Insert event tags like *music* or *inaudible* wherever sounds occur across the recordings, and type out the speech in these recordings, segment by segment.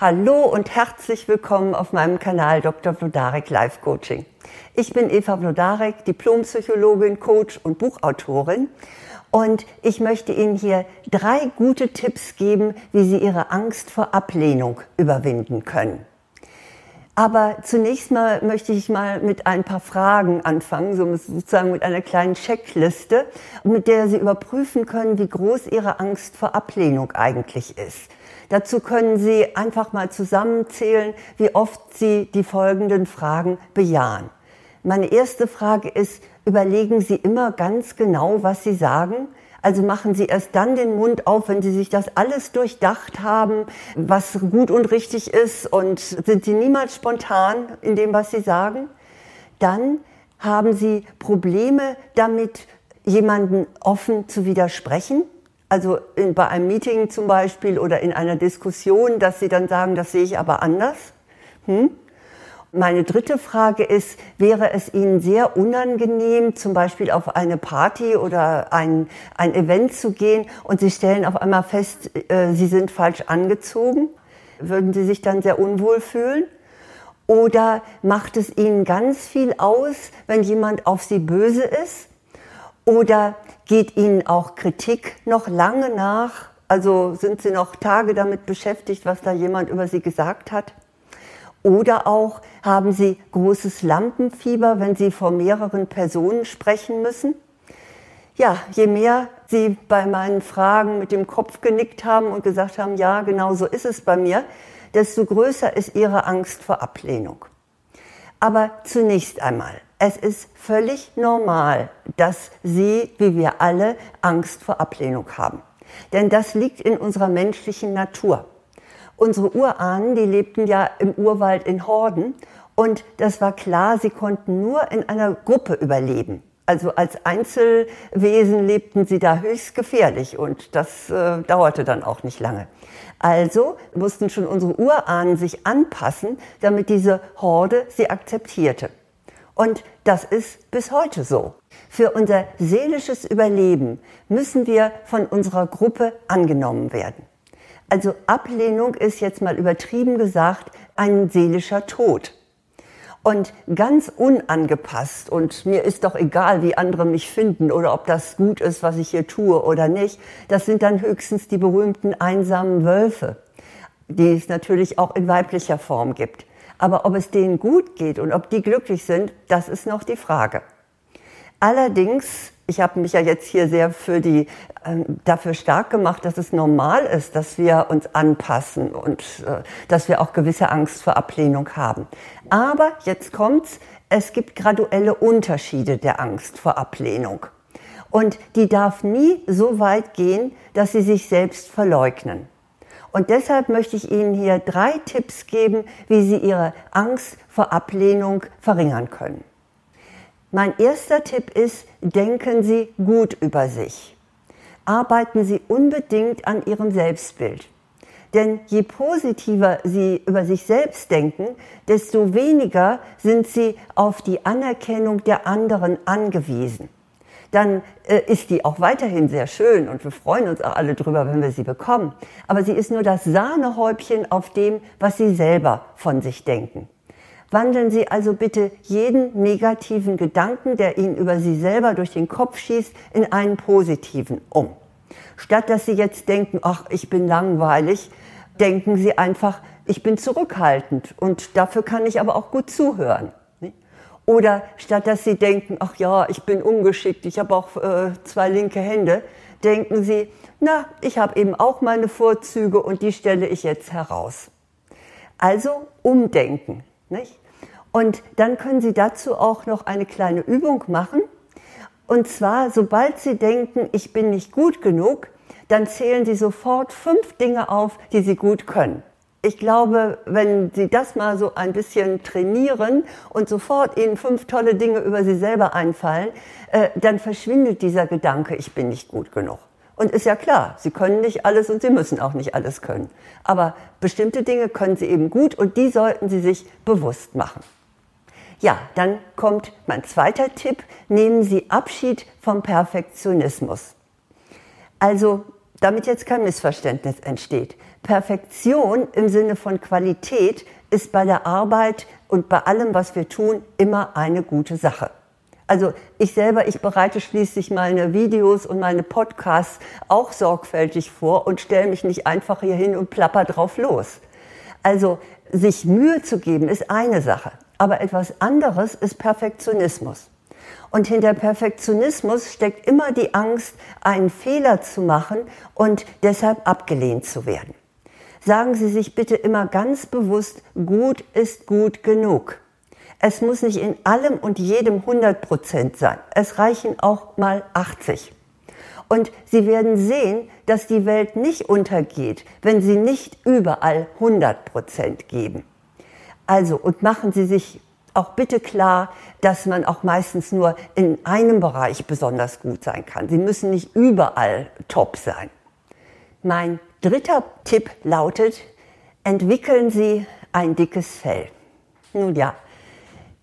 Hallo und herzlich willkommen auf meinem Kanal Dr. Vlodarek Life Coaching. Ich bin Eva Vlodarek, Diplompsychologin, Coach und Buchautorin. Und ich möchte Ihnen hier drei gute Tipps geben, wie Sie Ihre Angst vor Ablehnung überwinden können. Aber zunächst mal möchte ich mal mit ein paar Fragen anfangen, so sozusagen mit einer kleinen Checkliste, mit der Sie überprüfen können, wie groß Ihre Angst vor Ablehnung eigentlich ist. Dazu können Sie einfach mal zusammenzählen, wie oft Sie die folgenden Fragen bejahen. Meine erste Frage ist, überlegen Sie immer ganz genau, was Sie sagen? Also machen Sie erst dann den Mund auf, wenn Sie sich das alles durchdacht haben, was gut und richtig ist und sind Sie niemals spontan in dem, was Sie sagen? Dann haben Sie Probleme damit, jemanden offen zu widersprechen? Also in, bei einem Meeting zum Beispiel oder in einer Diskussion, dass Sie dann sagen, das sehe ich aber anders. Hm? Meine dritte Frage ist, wäre es Ihnen sehr unangenehm, zum Beispiel auf eine Party oder ein, ein Event zu gehen und Sie stellen auf einmal fest, äh, Sie sind falsch angezogen? Würden Sie sich dann sehr unwohl fühlen? Oder macht es Ihnen ganz viel aus, wenn jemand auf Sie böse ist? Oder geht Ihnen auch Kritik noch lange nach? Also sind Sie noch Tage damit beschäftigt, was da jemand über Sie gesagt hat? Oder auch haben Sie großes Lampenfieber, wenn Sie vor mehreren Personen sprechen müssen? Ja, je mehr Sie bei meinen Fragen mit dem Kopf genickt haben und gesagt haben, ja, genau so ist es bei mir, desto größer ist Ihre Angst vor Ablehnung. Aber zunächst einmal, es ist völlig normal, dass Sie, wie wir alle, Angst vor Ablehnung haben. Denn das liegt in unserer menschlichen Natur. Unsere Urahnen, die lebten ja im Urwald in Horden und das war klar, sie konnten nur in einer Gruppe überleben. Also als Einzelwesen lebten sie da höchst gefährlich und das äh, dauerte dann auch nicht lange. Also mussten schon unsere Urahnen sich anpassen, damit diese Horde sie akzeptierte. Und das ist bis heute so. Für unser seelisches Überleben müssen wir von unserer Gruppe angenommen werden. Also Ablehnung ist jetzt mal übertrieben gesagt ein seelischer Tod. Und ganz unangepasst und mir ist doch egal, wie andere mich finden oder ob das gut ist, was ich hier tue oder nicht, das sind dann höchstens die berühmten einsamen Wölfe, die es natürlich auch in weiblicher Form gibt. Aber ob es denen gut geht und ob die glücklich sind, das ist noch die Frage. Allerdings, ich habe mich ja jetzt hier sehr für die, äh, dafür stark gemacht, dass es normal ist, dass wir uns anpassen und äh, dass wir auch gewisse Angst vor Ablehnung haben. Aber jetzt kommt's, es gibt graduelle Unterschiede der Angst vor Ablehnung. Und die darf nie so weit gehen, dass sie sich selbst verleugnen. Und deshalb möchte ich Ihnen hier drei Tipps geben, wie Sie Ihre Angst vor Ablehnung verringern können. Mein erster Tipp ist, denken Sie gut über sich. Arbeiten Sie unbedingt an Ihrem Selbstbild. Denn je positiver Sie über sich selbst denken, desto weniger sind Sie auf die Anerkennung der anderen angewiesen dann äh, ist die auch weiterhin sehr schön und wir freuen uns auch alle drüber, wenn wir sie bekommen. Aber sie ist nur das Sahnehäubchen auf dem, was Sie selber von sich denken. Wandeln Sie also bitte jeden negativen Gedanken, der Ihnen über Sie selber durch den Kopf schießt, in einen positiven um. Statt dass Sie jetzt denken, ach, ich bin langweilig, denken Sie einfach, ich bin zurückhaltend und dafür kann ich aber auch gut zuhören. Oder statt dass Sie denken, ach ja, ich bin ungeschickt, ich habe auch äh, zwei linke Hände, denken Sie, na, ich habe eben auch meine Vorzüge und die stelle ich jetzt heraus. Also umdenken. Nicht? Und dann können Sie dazu auch noch eine kleine Übung machen. Und zwar, sobald Sie denken, ich bin nicht gut genug, dann zählen Sie sofort fünf Dinge auf, die Sie gut können ich glaube, wenn Sie das mal so ein bisschen trainieren und sofort Ihnen fünf tolle Dinge über Sie selber einfallen, äh, dann verschwindet dieser Gedanke, ich bin nicht gut genug. Und ist ja klar, Sie können nicht alles und Sie müssen auch nicht alles können. Aber bestimmte Dinge können Sie eben gut und die sollten Sie sich bewusst machen. Ja, dann kommt mein zweiter Tipp. Nehmen Sie Abschied vom Perfektionismus. Also damit jetzt kein Missverständnis entsteht. Perfektion im Sinne von Qualität ist bei der Arbeit und bei allem, was wir tun, immer eine gute Sache. Also ich selber, ich bereite schließlich meine Videos und meine Podcasts auch sorgfältig vor und stelle mich nicht einfach hier hin und plapper drauf los. Also sich Mühe zu geben ist eine Sache, aber etwas anderes ist Perfektionismus. Und hinter Perfektionismus steckt immer die Angst, einen Fehler zu machen und deshalb abgelehnt zu werden. Sagen Sie sich bitte immer ganz bewusst, gut ist gut genug. Es muss nicht in allem und jedem 100 Prozent sein. Es reichen auch mal 80. Und Sie werden sehen, dass die Welt nicht untergeht, wenn Sie nicht überall 100 Prozent geben. Also, und machen Sie sich auch bitte klar, dass man auch meistens nur in einem Bereich besonders gut sein kann. Sie müssen nicht überall top sein. Mein dritter Tipp lautet, entwickeln Sie ein dickes Fell. Nun ja,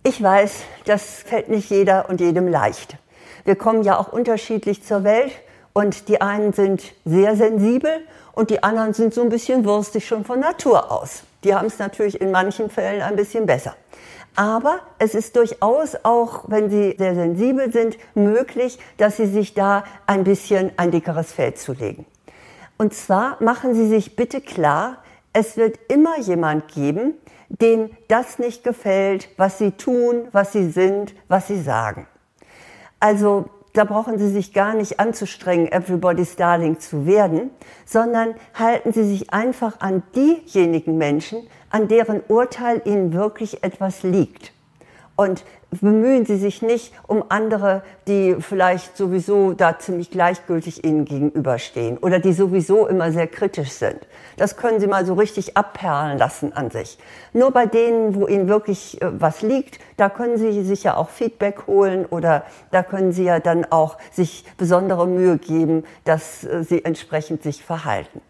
ich weiß, das fällt nicht jeder und jedem leicht. Wir kommen ja auch unterschiedlich zur Welt und die einen sind sehr sensibel und die anderen sind so ein bisschen wurstig schon von Natur aus. Die haben es natürlich in manchen Fällen ein bisschen besser. Aber es ist durchaus auch, wenn sie sehr sensibel sind, möglich, dass sie sich da ein bisschen ein dickeres Fell zulegen. Und zwar machen Sie sich bitte klar, es wird immer jemand geben, dem das nicht gefällt, was sie tun, was sie sind, was sie sagen. Also da brauchen Sie sich gar nicht anzustrengen, Everybody's Darling zu werden, sondern halten Sie sich einfach an diejenigen Menschen, an deren Urteil Ihnen wirklich etwas liegt. Und bemühen Sie sich nicht um andere, die vielleicht sowieso da ziemlich gleichgültig Ihnen gegenüberstehen oder die sowieso immer sehr kritisch sind. Das können Sie mal so richtig abperlen lassen an sich. Nur bei denen, wo Ihnen wirklich äh, was liegt, da können Sie sich ja auch Feedback holen oder da können Sie ja dann auch sich besondere Mühe geben, dass äh, Sie entsprechend sich verhalten.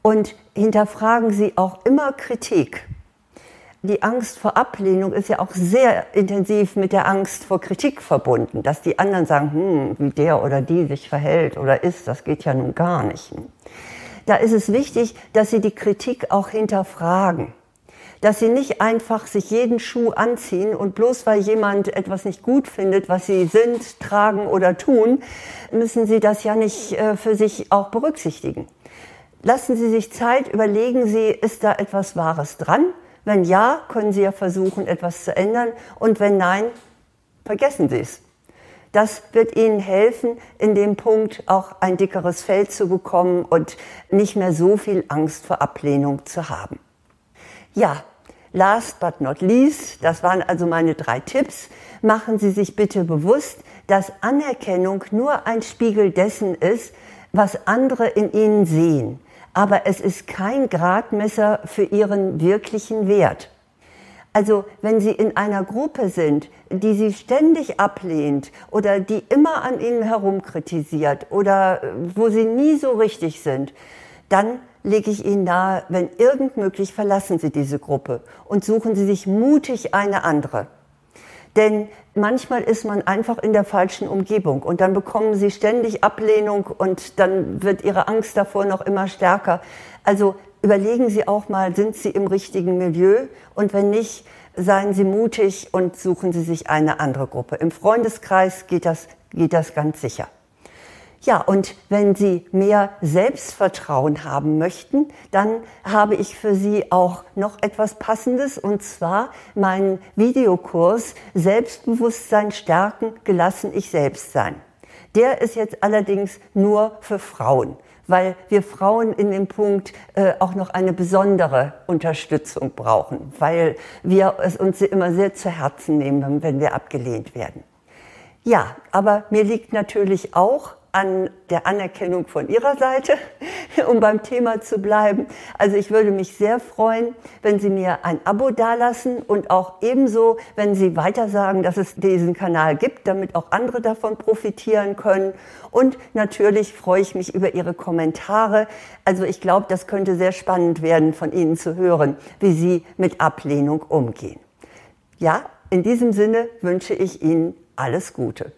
Und hinterfragen Sie auch immer Kritik die Angst vor Ablehnung ist ja auch sehr intensiv mit der Angst vor Kritik verbunden, dass die anderen sagen, hm, wie der oder die sich verhält oder ist, das geht ja nun gar nicht. Da ist es wichtig, dass sie die Kritik auch hinterfragen. Dass sie nicht einfach sich jeden Schuh anziehen und bloß weil jemand etwas nicht gut findet, was sie sind, tragen oder tun, müssen sie das ja nicht äh, für sich auch berücksichtigen. Lassen Sie sich Zeit, überlegen Sie, ist da etwas Wahres dran? Wenn ja, können Sie ja versuchen, etwas zu ändern. Und wenn nein, vergessen Sie es. Das wird Ihnen helfen, in dem Punkt auch ein dickeres Fell zu bekommen und nicht mehr so viel Angst vor Ablehnung zu haben. Ja, last but not least, das waren also meine drei Tipps. Machen Sie sich bitte bewusst, dass Anerkennung nur ein Spiegel dessen ist, was andere in Ihnen sehen aber es ist kein Gradmesser für ihren wirklichen Wert. Also wenn Sie in einer Gruppe sind, die Sie ständig ablehnt oder die immer an Ihnen herumkritisiert oder äh, wo Sie nie so richtig sind, dann lege ich Ihnen nahe, wenn irgend möglich, verlassen Sie diese Gruppe und suchen Sie sich mutig eine andere. Denn manchmal ist man einfach in der falschen Umgebung und dann bekommen sie ständig Ablehnung und dann wird ihre Angst davor noch immer stärker. Also überlegen Sie auch mal, sind Sie im richtigen Milieu und wenn nicht, seien Sie mutig und suchen Sie sich eine andere Gruppe. Im Freundeskreis geht das, geht das ganz sicher. Ja, und wenn Sie mehr Selbstvertrauen haben möchten, dann habe ich für Sie auch noch etwas Passendes und zwar meinen Videokurs Selbstbewusstsein stärken, gelassen ich selbst sein. Der ist jetzt allerdings nur für Frauen, weil wir Frauen in dem Punkt äh, auch noch eine besondere Unterstützung brauchen, weil wir es uns immer sehr zu Herzen nehmen, wenn wir abgelehnt werden. Ja, aber mir liegt natürlich auch an der Anerkennung von Ihrer Seite, *laughs* um beim Thema zu bleiben. Also ich würde mich sehr freuen, wenn Sie mir ein Abo dalassen und auch ebenso, wenn Sie weiter sagen, dass es diesen Kanal gibt, damit auch andere davon profitieren können. Und natürlich freue ich mich über Ihre Kommentare. Also ich glaube, das könnte sehr spannend werden, von Ihnen zu hören, wie Sie mit Ablehnung umgehen. Ja, in diesem Sinne wünsche ich Ihnen alles Gute.